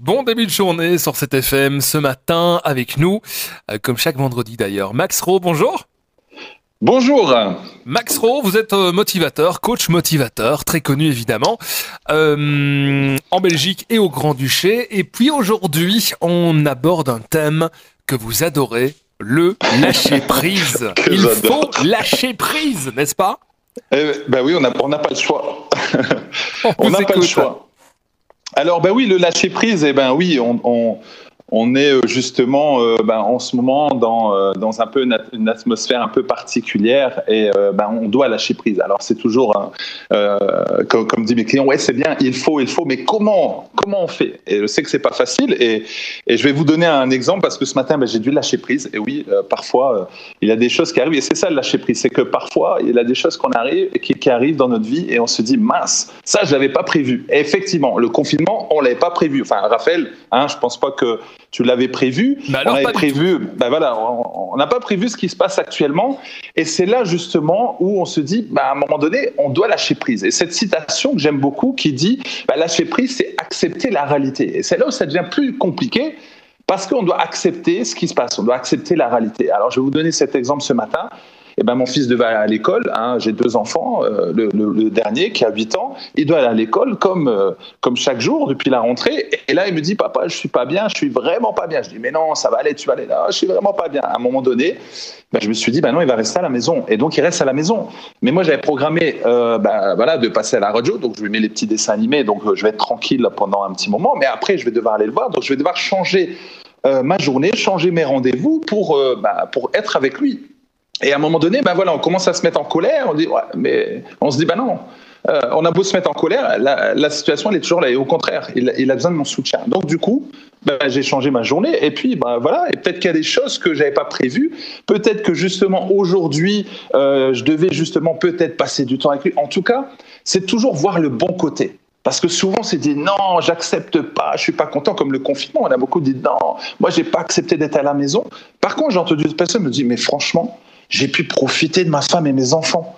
Bon début de journée sur cet FM ce matin avec nous, euh, comme chaque vendredi d'ailleurs. Max Rowe, bonjour. Bonjour. Max Rowe, vous êtes euh, motivateur, coach motivateur, très connu évidemment, euh, en Belgique et au Grand-Duché. Et puis aujourd'hui, on aborde un thème que vous adorez, le lâcher prise. Il faut lâcher prise, n'est-ce pas? Eh, Ben oui, on n'a pas le choix. on n'a pas le choix. Alors, ben oui, le lâcher prise, eh ben oui, on, on, on est euh, justement euh, ben, en ce moment dans, euh, dans un peu une, atmosphère un peu particulière et ben, on doit lâcher prise. Alors c'est toujours, comme, comme disent mes clients, ouais c'est bien, il faut, il faut, mais comment, comment on fait? Et je sais que c'est pas facile et, et, je vais vous donner un exemple parce que ce matin ben, j'ai dû lâcher prise et oui, parfois il y a des choses qui arrivent et c'est ça le lâcher prise, c'est que parfois il y a des choses qu'on arrive qui, qui, arrivent dans notre vie et on se dit mince, ça je l'avais pas prévu. Et effectivement, le confinement on l'avait pas prévu. Enfin Raphaël, hein, je pense pas que tu l'avais prévu. Bah on avait prévu. Bah voilà, on n'a pas prévu ce qui se passe actuellement. Et c'est là justement où on se dit, bah à un moment donné, on doit lâcher prise. Et cette citation que j'aime beaucoup qui dit, bah, lâcher prise, c'est accepter la réalité. Et c'est là où ça devient plus compliqué. Parce qu'on doit accepter ce qui se passe, on doit accepter la réalité. Alors, je vais vous donner cet exemple ce matin. Eh ben, mon fils devait aller à l'école. Hein, J'ai deux enfants. Euh, le, dernier, qui a 8 ans, il doit aller à l'école comme, euh, comme chaque jour depuis la rentrée. Et là, il me dit Papa, je suis pas bien, je suis vraiment pas bien. Je dis Mais non, ça va aller, tu vas aller là. Je suis vraiment pas bien. À un moment donné, ben, je me suis dit Ben non, il va rester à la maison. Et donc, il reste à la maison. Mais moi, j'avais programmé euh, ben, voilà, de passer à la radio. Donc, je lui mets les petits dessins animés. Donc, je vais être tranquille pendant un petit moment. Mais après, je vais devoir aller le voir. Donc, je vais devoir changer ma journée, changer mes rendez-vous pour, ben, pour être avec lui. Et à un moment donné, ben voilà, on commence à se mettre en colère. On dit, ouais, mais on se dit, ben non. Euh, on a beau se mettre en colère, la, situation elle est toujours là. Et au contraire, il, a besoin de mon soutien. Donc du coup, ben, j'ai changé ma journée. Et puis, ben, voilà. Et peut-être qu'il y a des choses que j'avais pas prévues. Peut-être que justement aujourd'hui, euh, je devais justement peut-être passer du temps avec lui. En tout cas, c'est toujours voir le bon côté. Parce que souvent, c'est dit non, j'accepte pas, je suis pas content, comme le confinement. On a beaucoup dit non, moi, j'ai pas accepté d'être à la maison. Par contre, j'ai entendu des personnes me dire, mais franchement, j'ai pu profiter de ma femme et mes enfants.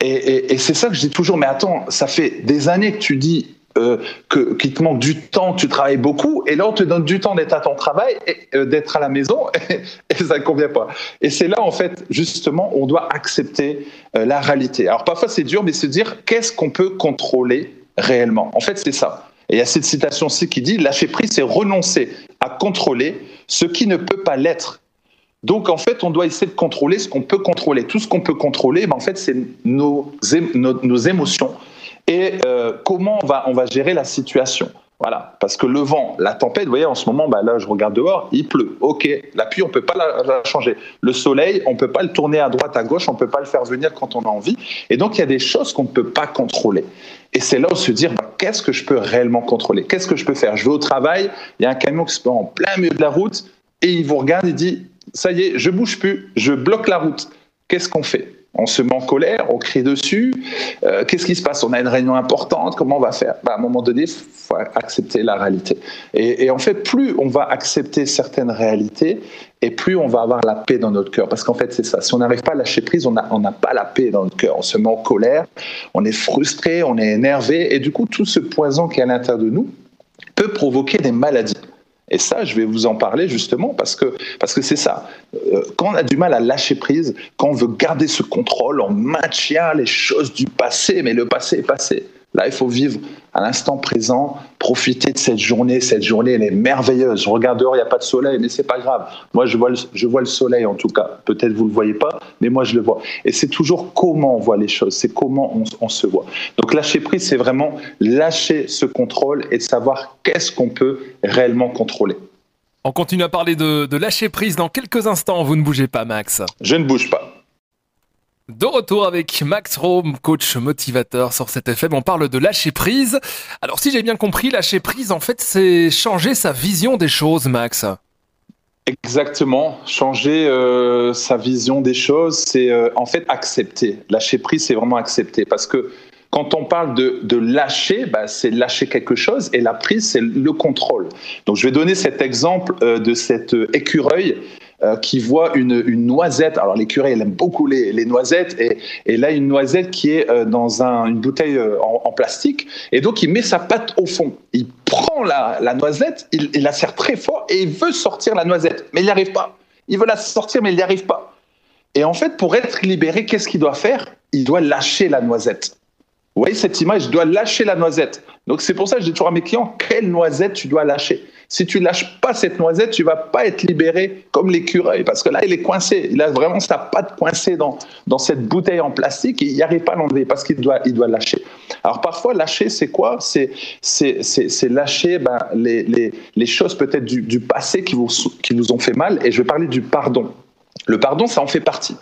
Et, c'est ça que je dis toujours, mais attends, ça fait des années que tu dis euh, qu'il te manque du temps, tu travailles beaucoup, et là on te donne du temps d'être à ton travail, euh, d'être à la maison, et, ça ne convient pas. Et c'est là en fait, justement, on doit accepter euh, la réalité. Alors parfois c'est dur, mais se dire qu'est-ce qu'on peut contrôler réellement? En fait, c'est ça. Et il y a cette citation-ci qui dit lâcher prise, c'est renoncer à contrôler ce qui ne peut pas l'être donc, en fait, on doit essayer de contrôler ce qu'on peut contrôler. Tout ce qu'on peut contrôler, ben, en fait, c'est nos, nos, émotions et euh, comment on va, on va gérer la situation. Voilà, parce que le vent, la tempête, vous voyez, en ce moment, ben là, je regarde dehors, il pleut. Ok, la pluie, on peut pas la, changer. Le soleil, on peut pas le tourner à droite, à gauche, on peut pas le faire venir quand on a envie. Et donc, il y a des choses qu'on ne peut pas contrôler. Et c'est là où se dire, ben, qu'est-ce que je peux réellement contrôler? Qu'est-ce que je peux faire? Je vais au travail, il y a un camion qui se met en plein milieu de la route, et il vous regarde et dit, ça y est, je bouge plus, je bloque la route. Qu'est-ce qu'on fait? On se met en colère, on crie dessus. Euh, qu'est-ce qui se passe? On a une réunion importante, comment on va faire? Bah, À un moment donné, il faut accepter la réalité. Et, en fait, plus on va accepter certaines réalités, et plus on va avoir la paix dans notre cœur. Parce qu'en fait, c'est ça. Si on n'arrive pas à lâcher prise, on n'a pas la paix dans notre cœur. On se met en colère, on est frustré, on est énervé, et du coup, tout ce poison qui est à l'intérieur de nous peut provoquer des maladies. Et ça, je vais vous en parler justement parce que parce que c'est ça. Euh, quand on a du mal à lâcher prise, quand on veut garder ce contrôle, on maintient les choses du passé, mais le passé est passé. Là, il faut vivre à l'instant présent, profiter de cette journée. Cette journée, elle est merveilleuse. Je regarde dehors, il n'y a pas de soleil, mais c'est pas grave. Moi, je vois, le, je vois le soleil en tout cas. Peut-être vous le voyez pas, mais moi, je le vois. Et c'est toujours comment on voit les choses, c'est comment on, on, se voit. Donc, lâcher prise, c'est vraiment lâcher ce contrôle et de savoir qu'est-ce qu'on peut réellement contrôler. On continue à parler de, de lâcher prise dans quelques instants. Vous ne bougez pas, Max. Je ne bouge pas. De retour avec Max Rome, coach motivateur sur cette FM. On parle de lâcher prise. Alors, si j'ai bien compris, lâcher prise, en fait, c'est changer sa vision des choses, Max. Exactement. Changer euh, sa vision des choses, c'est euh, en fait accepter. Lâcher prise, c'est vraiment accepter. Parce que quand on parle de, lâcher, bah, c'est lâcher quelque chose et la prise, c'est le contrôle. Donc je vais donner cet exemple euh, de cet écureuil euh, qui voit une, noisette. Alors les curés, beaucoup les, noisettes, et, et, là une noisette qui est euh, dans un, une bouteille euh, en, plastique, et donc il met sa patte au fond. Il prend la, la noisette, il, il, la serre très fort, et il veut sortir la noisette, mais il n'y arrive pas. Il veut la sortir, mais il n'y arrive pas. Et en fait, pour être libéré, qu'est-ce qu'il doit faire? Il doit lâcher la noisette. Vous voyez cette image, il doit lâcher la noisette. Donc c'est pour ça que je dis toujours à mes clients, quelle noisette tu dois lâcher? Si tu lâches pas cette noisette, tu vas pas être libéré comme l'écureuil, parce que là, il est coincé. Il a vraiment sa patte coincée dans, dans cette bouteille en plastique et il n'y arrive pas à l'enlever parce qu'il doit, il doit lâcher. Alors parfois, lâcher, c'est quoi? C'est lâcher ben, les, les, les, choses peut-être du, passé qui vous, qui ont fait mal. Et je vais parler du pardon. Le pardon, ça en fait partie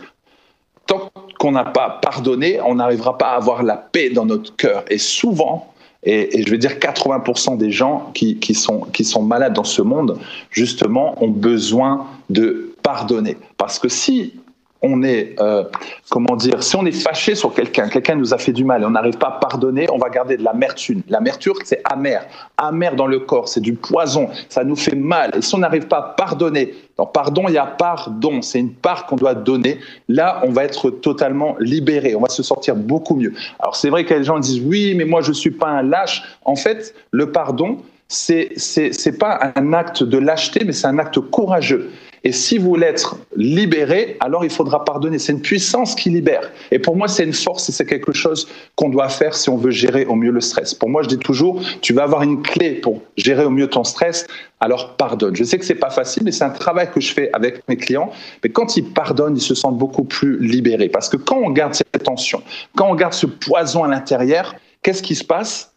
tant qu'on n'a pas pardonné, on n'arrivera pas à avoir la paix dans notre cœur. Et souvent, et, je vais dire 80% des gens qui, qui, sont, qui sont malades dans ce monde, justement, ont besoin de pardonner. Parce que si on est, euh, comment dire, si on est fâché sur quelqu'un, quelqu'un nous a fait du mal et on n'arrive pas à pardonner, on va garder de l'amertume. L'amertume, c'est amer. Amer dans le corps, c'est du poison, ça nous fait mal. Et si on n'arrive pas à pardonner, dans pardon, il y a pardon, c'est une part qu'on doit donner. Là, on va être totalement libéré, on va se sentir beaucoup mieux. Alors c'est vrai que les gens disent, oui, mais moi je ne suis pas un lâche. En fait, le pardon, c'est pas un acte de lâcheté, mais c'est un acte courageux. Et si vous voulez être libéré, alors il faudra pardonner. C'est une puissance qui libère. Et pour moi, c'est une force et c'est quelque chose qu'on doit faire si on veut gérer au mieux le stress. Pour moi, je dis toujours, tu vas avoir une clé pour gérer au mieux ton stress, alors pardonne. Je sais que c'est pas facile, mais c'est un travail que je fais avec mes clients. Mais quand ils pardonnent, ils se sentent beaucoup plus libérés. Parce que quand on garde cette tension, quand on garde ce poison à l'intérieur, qu'est-ce qui se passe?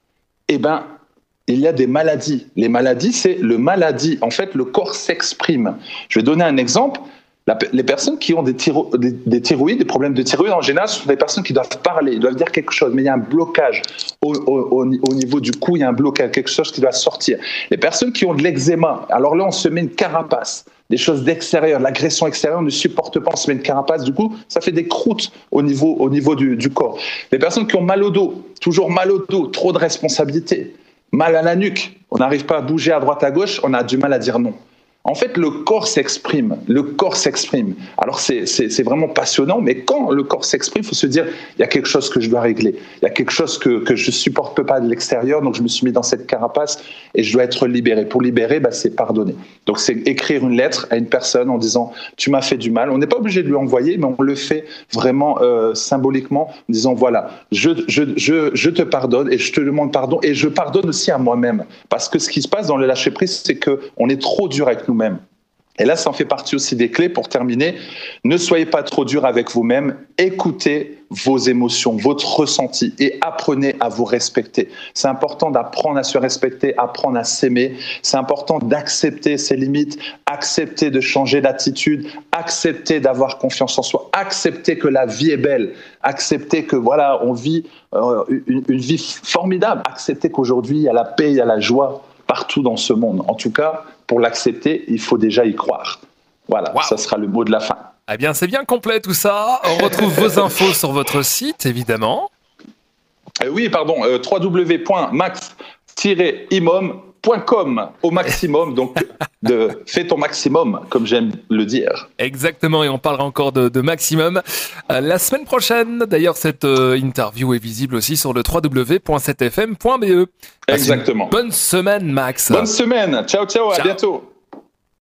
Eh ben, il y a des maladies. Les maladies, c'est le maladie. En fait, le corps s'exprime. Je vais donner un exemple. Les personnes qui ont des, thyro, des, des, thyroïdes, des problèmes de thyroïde en général, ce sont des personnes qui doivent parler, ils doivent dire quelque chose, mais il y a un blocage au, au, au, niveau du cou, il y a un blocage, quelque chose qui doit sortir. Les personnes qui ont de l'eczéma, alors là, on se met une carapace des choses d'extérieur, l'agression extérieure ne supporte pas, on se met une carapace, du coup, ça fait des croûtes au niveau, au niveau du, du corps. Les personnes qui ont mal au dos, toujours mal au dos, trop de responsabilités, mal à la nuque, on n'arrive pas à bouger à droite à gauche, on a du mal à dire non. En fait, le corps s'exprime. Le corps s'exprime. Alors, c'est vraiment passionnant, mais quand le corps s'exprime, il faut se dire il y a quelque chose que je dois régler. Il y a quelque chose que, que je supporte pas de l'extérieur, donc je me suis mis dans cette carapace et je dois être libéré. Pour libérer, bah, c'est pardonner. Donc, c'est écrire une lettre à une personne en disant tu m'as fait du mal. On n'est pas obligé de lui envoyer, mais on le fait vraiment euh, symboliquement en disant voilà, je, je, je, je te pardonne et je te demande pardon et je pardonne aussi à moi-même. Parce que ce qui se passe dans le lâcher prise, c'est qu'on est trop dur avec nous même Et là, ça en fait partie aussi des clés pour terminer. Ne soyez pas trop dur avec vous-même. Écoutez vos émotions, votre ressenti et apprenez à vous respecter. C'est important d'apprendre à se respecter, apprendre à s'aimer. C'est important d'accepter ses limites, accepter de changer d'attitude, accepter d'avoir confiance en soi, accepter que la vie est belle, accepter que voilà, on vit euh, une, une vie formidable, accepter qu'aujourd'hui il y a la paix, il y a la joie partout dans ce monde. En tout cas, pour l'accepter, il faut déjà y croire. Voilà, wow. ça sera le mot de la fin. Eh bien, c'est bien complet tout ça. On retrouve vos infos sur votre site, évidemment. Euh, oui, pardon, euh, www.max-imom.com au maximum, donc de fais ton maximum, comme j'aime le dire. Exactement, et on parlera encore de, de maximum euh, la semaine prochaine. D'ailleurs, cette euh, interview est visible aussi sur le www.7fm.be. Exactement. Bonne semaine, Max. Bonne semaine. Ciao, ciao, ciao. à bientôt.